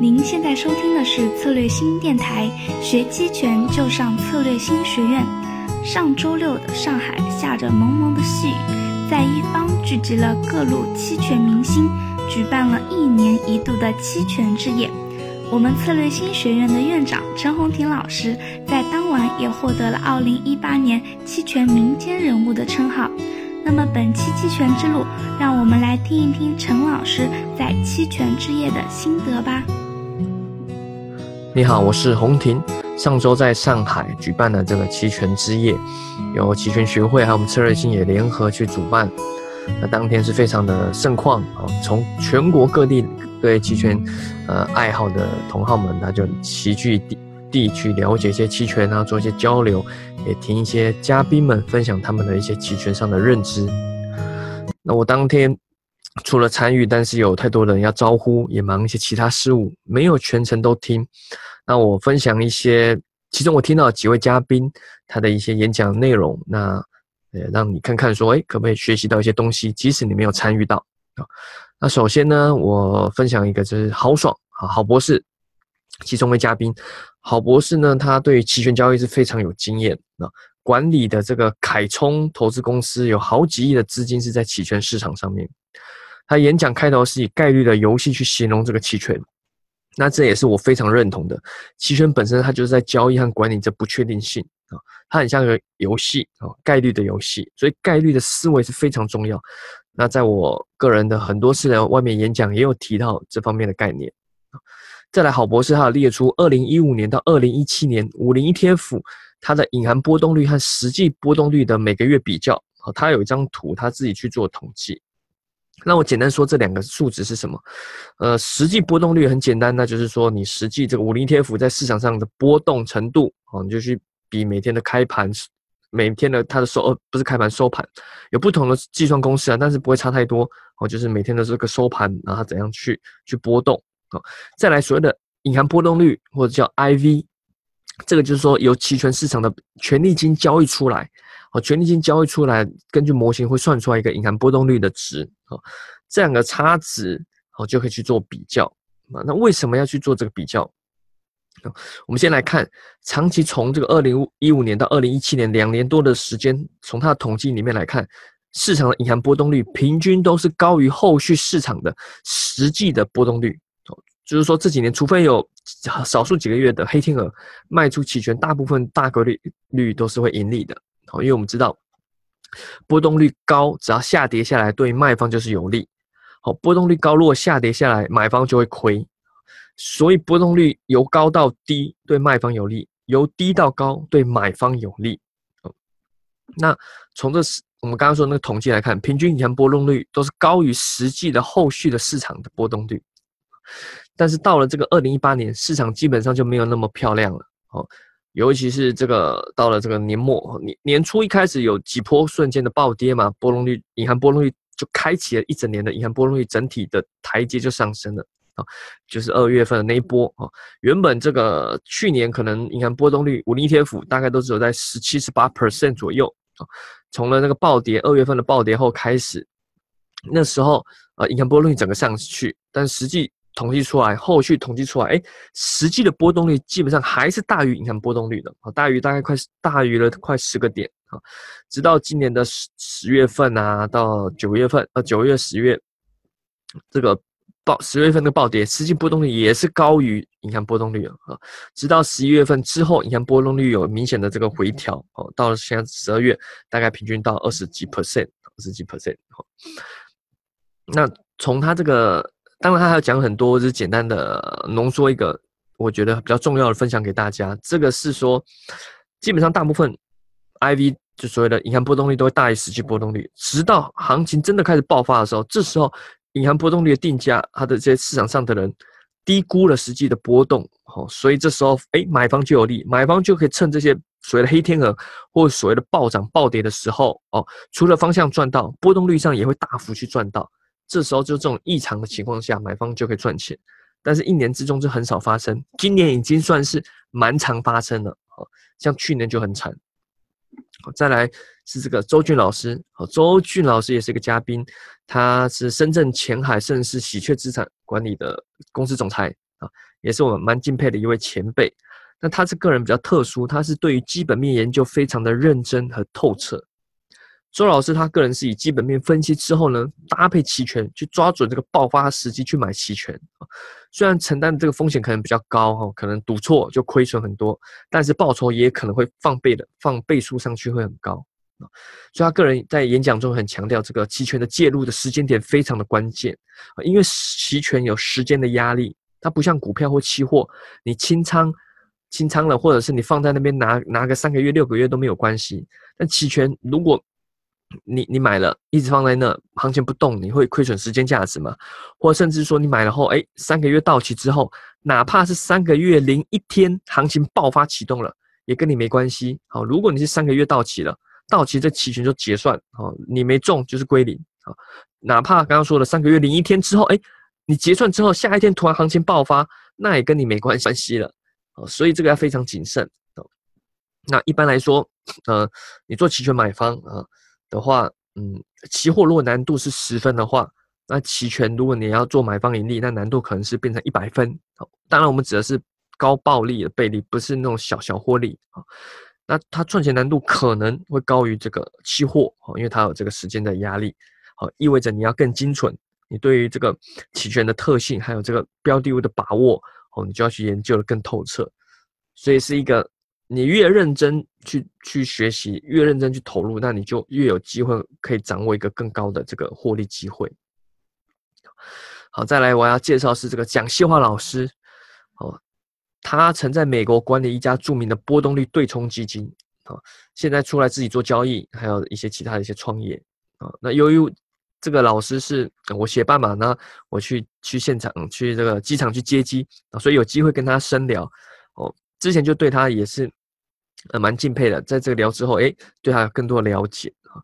您现在收听的是策略新电台，学期权就上策略新学院。上周六的上海下着蒙蒙的细雨，在一方聚集了各路期权明星，举办了一年一度的期权之夜。我们策略新学院的院长陈红婷老师在当晚也获得了二零一八年期权民间人物的称号。那么本期期权之路，让我们来听一听陈老师在期权之夜的心得吧。你好，我是洪婷。上周在上海举办的这个期权之夜，由期权学会还有我们策略星也联合去主办。那当天是非常的盛况啊，从全国各地对期权呃爱好的同好们，他就齐聚地地去了解一些期权啊，做一些交流，也听一些嘉宾们分享他们的一些期权上的认知。那我当天除了参与，但是有太多人要招呼，也忙一些其他事务，没有全程都听。那我分享一些，其中我听到几位嘉宾他的一些演讲内容，那呃让你看看说，哎，可不可以学习到一些东西，即使你没有参与到啊。那首先呢，我分享一个就是豪爽啊，郝博士，其中一位嘉宾，郝博士呢，他对期权交易是非常有经验啊，管理的这个凯冲投资公司有好几亿的资金是在期权市场上面。他演讲开头是以概率的游戏去形容这个期权。那这也是我非常认同的。期权本身它就是在交易和管理这不确定性啊，它很像个游戏啊，概率的游戏，所以概率的思维是非常重要。那在我个人的很多次的外面演讲也有提到这方面的概念。再来，郝博士他有列出二零一五年到二零一七年五零 ETF 它的隐含波动率和实际波动率的每个月比较啊，他有一张图，他自己去做统计。那我简单说这两个数值是什么？呃，实际波动率很简单，那就是说你实际这个五零 ETF 在市场上的波动程度哦，你就去比每天的开盘，每天的它的收呃不是开盘收盘，有不同的计算公式啊，但是不会差太多哦，就是每天的这个收盘，然后怎样去去波动啊？再来所谓的隐含波动率或者叫 IV，这个就是说由期权市场的权利金交易出来。好，权利金交易出来，根据模型会算出来一个隐含波动率的值，好，这两个差值，好就可以去做比较啊。那为什么要去做这个比较？我们先来看，长期从这个二零一五年到二零一七年两年多的时间，从它的统计里面来看，市场的隐含波动率平均都是高于后续市场的实际的波动率。就是说这几年，除非有少数几个月的黑天鹅卖出期权，大部分大概率率都是会盈利的。好，因为我们知道波动率高，只要下跌下来，对卖方就是有利。好，波动率高，如果下跌下来，买方就会亏。所以波动率由高到低，对卖方有利；由低到高，对买方有利。那从这是我们刚刚说那个统计来看，平均以前波动率都是高于实际的后续的市场的波动率。但是到了这个二零一八年，市场基本上就没有那么漂亮了。好。尤其是这个到了这个年末年年初一开始有几波瞬间的暴跌嘛，波动率银行波动率就开启了一整年的银行波动率整体的台阶就上升了啊，就是二月份的那一波啊，原本这个去年可能银行波动率五零 ETF 大概都只有在十七十八 percent 左右啊，从了那个暴跌二月份的暴跌后开始，那时候啊银行波动率整个上去，但实际。统计出来，后续统计出来，哎，实际的波动率基本上还是大于银行波动率的，啊，大于大概快大于了快十个点啊，直到今年的十十月份啊，到九月份，呃，九月十月，这个暴十月份的暴跌，实际波动率也是高于银行波动率啊，直到十一月份之后，银行波动率有明显的这个回调，哦，到了现在十二月，大概平均到二十几 percent，二十几 percent，好，那从它这个。当然，他还要讲很多，就是简单的浓缩一个，我觉得比较重要的分享给大家。这个是说，基本上大部分 IV 就所谓的银行波动率都会大于实际波动率，直到行情真的开始爆发的时候，这时候银行波动率的定价，它的这些市场上的人低估了实际的波动，哦，所以这时候，哎，买方就有利，买方就可以趁这些所谓的黑天鹅或所谓的暴涨暴跌的时候，哦，除了方向赚到，波动率上也会大幅去赚到。这时候就这种异常的情况下，买方就可以赚钱，但是一年之中就很少发生。今年已经算是蛮常发生了，哦，像去年就很惨。好再来是这个周俊老师，好，周俊老师也是一个嘉宾，他是深圳前海盛世喜鹊资产管理的公司总裁啊，也是我们蛮敬佩的一位前辈。那他这个人比较特殊，他是对于基本面研究非常的认真和透彻。周老师他个人是以基本面分析之后呢，搭配期权去抓准这个爆发时机去买期权。虽然承担的这个风险可能比较高哈，可能赌错就亏损很多，但是报酬也可能会放倍的，放倍数上去会很高。所以他个人在演讲中很强调这个期权的介入的时间点非常的关键，因为期权有时间的压力，它不像股票或期货，你清仓清仓了，或者是你放在那边拿拿个三个月六个月都没有关系，但期权如果你你买了，一直放在那，行情不动，你会亏损时间价值吗？或甚至说你买了后，哎，三个月到期之后，哪怕是三个月零一天，行情爆发启动了，也跟你没关系。好，如果你是三个月到期了，到期这期权就结算，好，你没中就是归零。好，哪怕刚刚说了三个月零一天之后，哎，你结算之后，下一天突然行情爆发，那也跟你没关系了。好，所以这个要非常谨慎。那一般来说，呃，你做期权买方啊。的话，嗯，期货如果难度是十分的话，那期权如果你要做买方盈利，那难度可能是变成一百分。当然我们指的是高暴利的倍利，不是那种小小获利啊。那它赚钱难度可能会高于这个期货，哦，因为它有这个时间的压力，好，意味着你要更精准，你对于这个期权的特性还有这个标的物的把握，哦，你就要去研究的更透彻，所以是一个。你越认真去去学习，越认真去投入，那你就越有机会可以掌握一个更高的这个获利机会。好，再来我要介绍是这个蒋希华老师，哦，他曾在美国管理一家著名的波动率对冲基金，啊，现在出来自己做交易，还有一些其他的一些创业，啊，那由于这个老师是我协办嘛，那我去去现场去这个机场去接机啊，所以有机会跟他深聊，哦，之前就对他也是。呃，蛮敬佩的，在这个聊之后，哎，对他有更多的了解啊。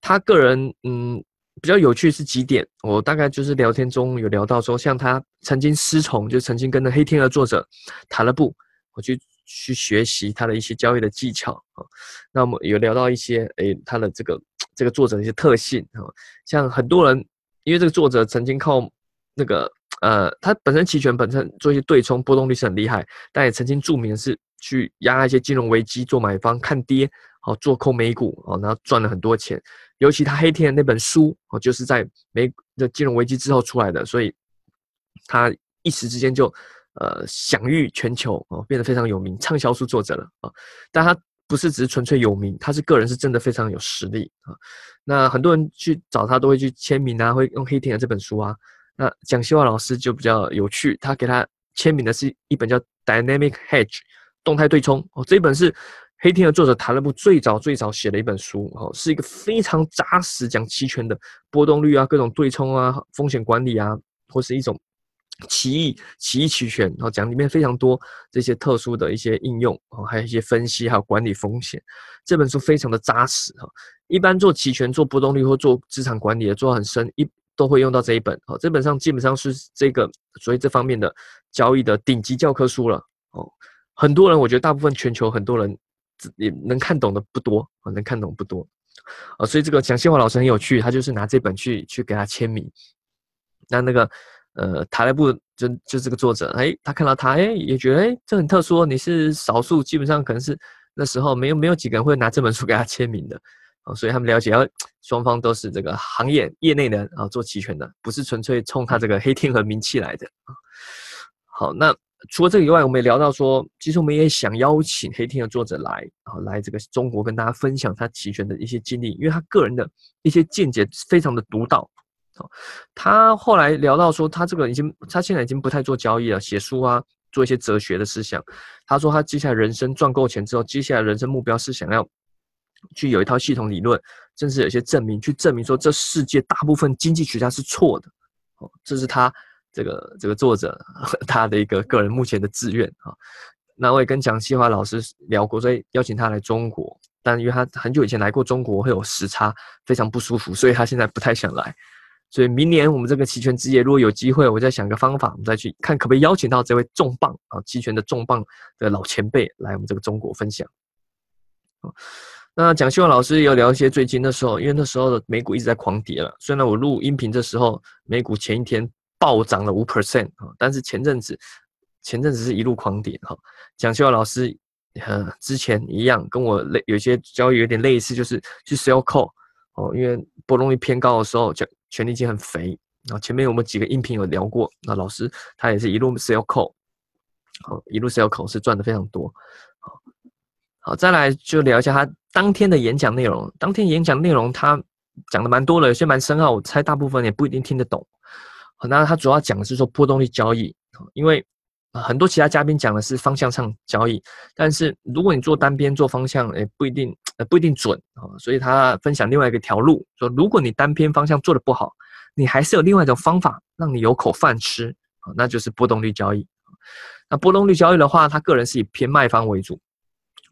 他个人，嗯，比较有趣是几点，我大概就是聊天中有聊到说，像他曾经师从，就曾经跟着黑天鹅作者塔勒布，我去去学习他的一些交易的技巧啊。那我们有聊到一些，哎，他的这个这个作者的一些特性啊，像很多人，因为这个作者曾经靠那个，呃，他本身期权本身做一些对冲，波动率是很厉害，但也曾经著名的是。去压一些金融危机做买方看跌，好做空美股哦，然后赚了很多钱。尤其他黑天的那本书哦，就是在美的金融危机之后出来的，所以他一时之间就呃享誉全球哦，变得非常有名，畅销书作者了啊。但他不是只是纯粹有名，他是个人是真的非常有实力啊。那很多人去找他都会去签名啊，会用黑天的这本书啊。那蒋希华老师就比较有趣，他给他签名的是一本叫《Dynamic Hedge》。动态对冲哦，这本是黑天鹅作者塔勒布最早最早写的一本书哦，是一个非常扎实讲期权的波动率啊，各种对冲啊，风险管理啊，或是一种奇异奇异期权，然后讲里面非常多这些特殊的一些应用哦，还有一些分析还有管理风险。这本书非常的扎实哈，一般做期权做波动率或做资产管理的做很深，一都会用到这一本哦。这本上基本上是这个所以这方面的交易的顶级教科书了哦。很多人，我觉得大部分全球很多人也能看懂的不多啊，能看懂不多啊，所以这个蒋新华老师很有趣，他就是拿这本去去给他签名。那那个呃，塔莱布就就这个作者，哎，他看到他，哎，也觉得哎，这很特殊，你是少数，基本上可能是那时候没有没有几个人会拿这本书给他签名的啊，所以他们了解，要双方都是这个行业业内人啊，做期权的，不是纯粹冲他这个黑天鹅名气来的啊。好，那。除了这个以外，我们也聊到说，其实我们也想邀请黑天鹅作者来啊，来这个中国跟大家分享他期权的一些经历，因为他个人的一些见解非常的独到。哦，他后来聊到说，他这个已经，他现在已经不太做交易了，写书啊，做一些哲学的思想。他说他接下来人生赚够钱之后，接下来人生目标是想要去有一套系统理论，甚至有一些证明，去证明说这世界大部分经济学家是错的。哦，这是他。这个这个作者他的一个个人目前的志愿啊，那我也跟蒋希华老师聊过，所以邀请他来中国，但因为他很久以前来过中国，会有时差，非常不舒服，所以他现在不太想来。所以明年我们这个期权之夜，如果有机会，我再想个方法，我们再去看可不可以邀请到这位重磅啊期权的重磅的老前辈来我们这个中国分享。那蒋希华老师也有聊一些最近的时候，因为那时候的美股一直在狂跌了，虽然我录音频的时候美股前一天。暴涨了五 percent 啊！但是前阵子前阵子是一路狂跌哈。蒋修老师，呃，之前一样跟我类有些交易有点类似，就是去 sell call 哦，因为波动率偏高的时候，就权利金很肥。然后前面我们几个音频有聊过，那老师他也是一路 sell call，好，一路 sell call 是赚的非常多。好，好，再来就聊一下他当天的演讲内容。当天演讲内容他讲的蛮多了，有些蛮深奥，我猜大部分也不一定听得懂。那他主要讲的是说波动率交易，因为很多其他嘉宾讲的是方向上交易，但是如果你做单边做方向，也不一定呃不一定准啊，所以他分享另外一个条路，说如果你单边方向做的不好，你还是有另外一种方法让你有口饭吃啊，那就是波动率交易。那波动率交易的话，他个人是以偏卖方为主，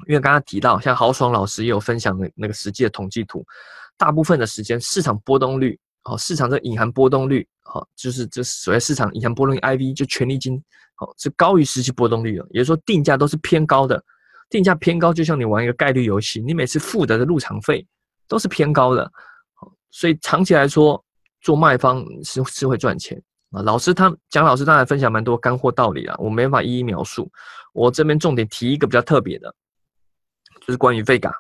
因为刚刚提到像豪爽老师也有分享的那个实际的统计图，大部分的时间市场波动率。哦，市场这隐含波动率，好，就是这所谓市场隐含波动率 IV 就权利金，好是高于实际波动率的，也就是说定价都是偏高的，定价偏高就像你玩一个概率游戏，你每次付的入场费都是偏高的，好，所以长期来说做卖方是是会赚钱啊。老师他蒋老师当然分享蛮多干货道理啊，我没法一一描述，我这边重点提一个比较特别的，就是关于 Vega。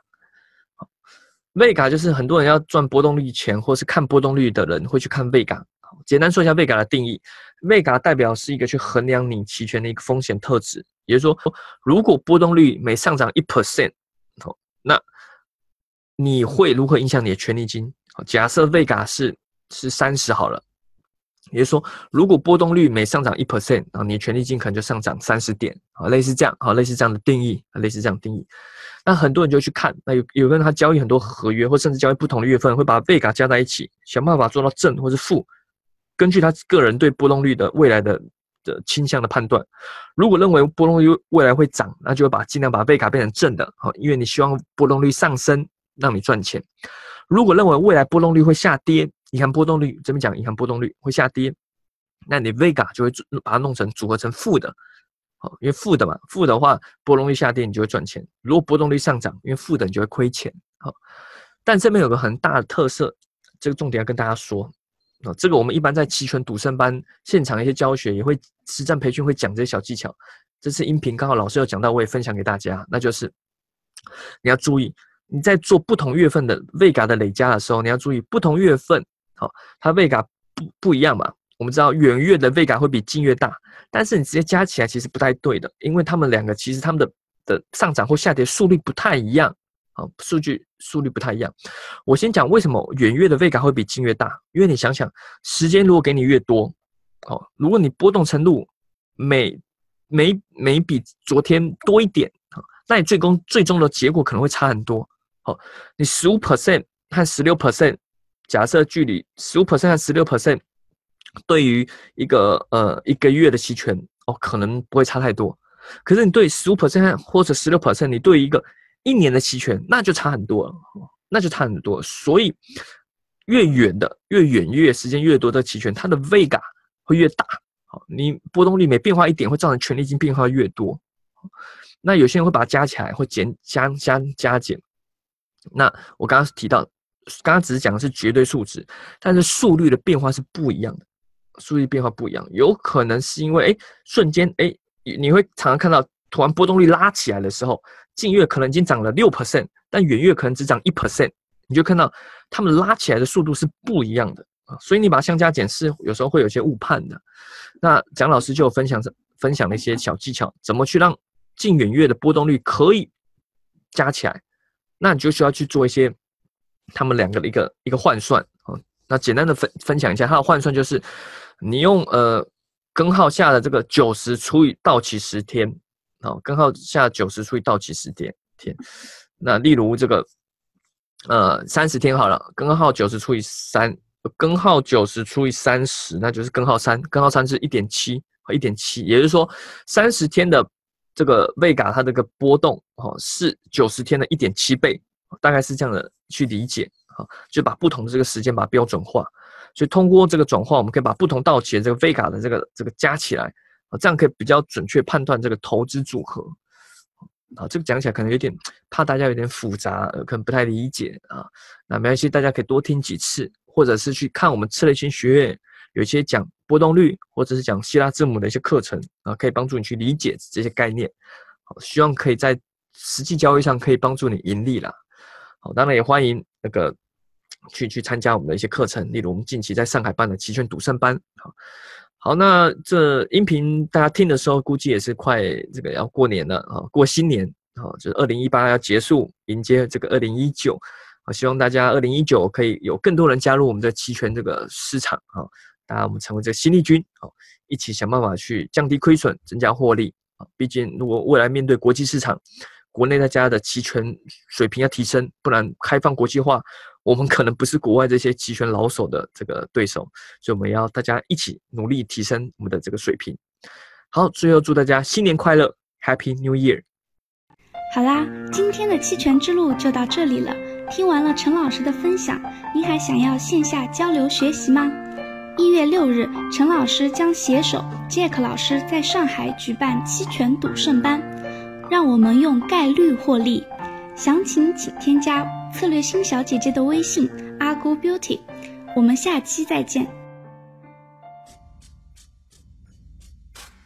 Vega 就是很多人要赚波动率钱，或是看波动率的人会去看 Vega。简单说一下 Vega 的定义，Vega 代表是一个去衡量你期权的一个风险特质。也就是说，如果波动率每上涨一 percent，那你会如何影响你的权利金？假设 Vega 是是三十好了。也就是说，如果波动率每上涨一 percent，啊，你权利金可能就上涨三十点，啊，类似这样，啊，类似这样的定义，啊，类似这样定义。那很多人就去看，那有有个人他交易很多合约，或甚至交易不同的月份，会把 Vega 加在一起，想办法做到正或是负，根据他个人对波动率的未来的的倾向的判断，如果认为波动率未来会涨，那就会把尽量把 Vega 变成正的，好，因为你希望波动率上升，让你赚钱。如果认为未来波动率会下跌，银行波动率这边讲，银行波动率会下跌，那你 Vega 就会把它弄成组合成负的，好，因为负的嘛，负的话波动率下跌你就会赚钱，如果波动率上涨，因为负的你就会亏钱，好，但这边有个很大的特色，这个重点要跟大家说，啊，这个我们一般在期权赌圣班现场一些教学也会实战培训会讲这些小技巧，这次音频刚好老师有讲到，我也分享给大家，那就是你要注意你在做不同月份的 Vega 的累加的时候，你要注意不同月份。好，它 Vega 不不一样嘛？我们知道远月的 Vega 会比近月大，但是你直接加起来其实不太对的，因为他们两个其实他们的的上涨或下跌速率不太一样。好，数据速率不太一样。我先讲为什么远月的 Vega 会比近月大，因为你想想，时间如果给你越多，好，如果你波动程度每每每比昨天多一点，好，那你最终最终的结果可能会差很多。好，你十五 percent 和十六 percent。假设距离十五 percent 和十六 percent，对于一个呃一个月的期权哦，可能不会差太多。可是你对十五 percent 或者十六 percent，你对一个一年的期权，那就差很多了，那就差很多。所以越远的越远越时间越多的期权，它的 Vega 会越大。好，你波动率每变化一点，会造成权利金变化越多。那有些人会把它加起来，会减加加加减。那我刚刚提到。刚刚只是讲的是绝对数值，但是速率的变化是不一样的，速率变化不一样，有可能是因为哎瞬间哎你会常常看到突然波动率拉起来的时候，近月可能已经涨了六 percent，但远月可能只涨一 percent，你就看到他们拉起来的速度是不一样的啊，所以你把它相加减是有时候会有些误判的。那蒋老师就有分享分享了一些小技巧，怎么去让近远月的波动率可以加起来，那你就需要去做一些。他们两个的一个一个换算啊，那简单的分分享一下，它的换算就是，你用呃根号下的这个九十除以到期十天，好，根号下九十除以到期十天天，那例如这个呃三十天好了，根号九十除以三，根号九十除以三十，那就是根号三，根号三是一点七一点七，也就是说三十天的这个位嘎它这个波动哦是九十天的一点七倍。大概是这样的去理解，哈，就把不同的这个时间把它标准化，所以通过这个转化，我们可以把不同到期的这个 Vega 的这个这个加起来，这样可以比较准确判断这个投资组合，啊，这个讲起来可能有点怕大家有点复杂，可能不太理解啊，那没关系，大家可以多听几次，或者是去看我们策略性学院有一些讲波动率或者是讲希腊字母的一些课程啊，可以帮助你去理解这些概念。好，希望可以在实际交易上可以帮助你盈利啦。好，当然也欢迎那个去去参加我们的一些课程，例如我们近期在上海办的期权赌圣班。好，好，那这音频大家听的时候，估计也是快这个要过年了啊，过新年啊，就是二零一八要结束，迎接这个二零一九。啊希望大家二零一九可以有更多人加入我们的期权这个市场啊，大家我们成为这个新力军啊，一起想办法去降低亏损，增加获利啊。毕竟如果未来面对国际市场，国内大家的期权水平要提升，不然开放国际化，我们可能不是国外这些期权老手的这个对手，所以我们要大家一起努力提升我们的这个水平。好，最后祝大家新年快乐，Happy New Year！好啦，今天的期权之路就到这里了。听完了陈老师的分享，您还想要线下交流学习吗？一月六日，陈老师将携手 Jack 老师在上海举办期权赌圣班，让我们用概率获利。详情请添加策略星小姐姐的微信阿姑 Beauty。我们下期再见。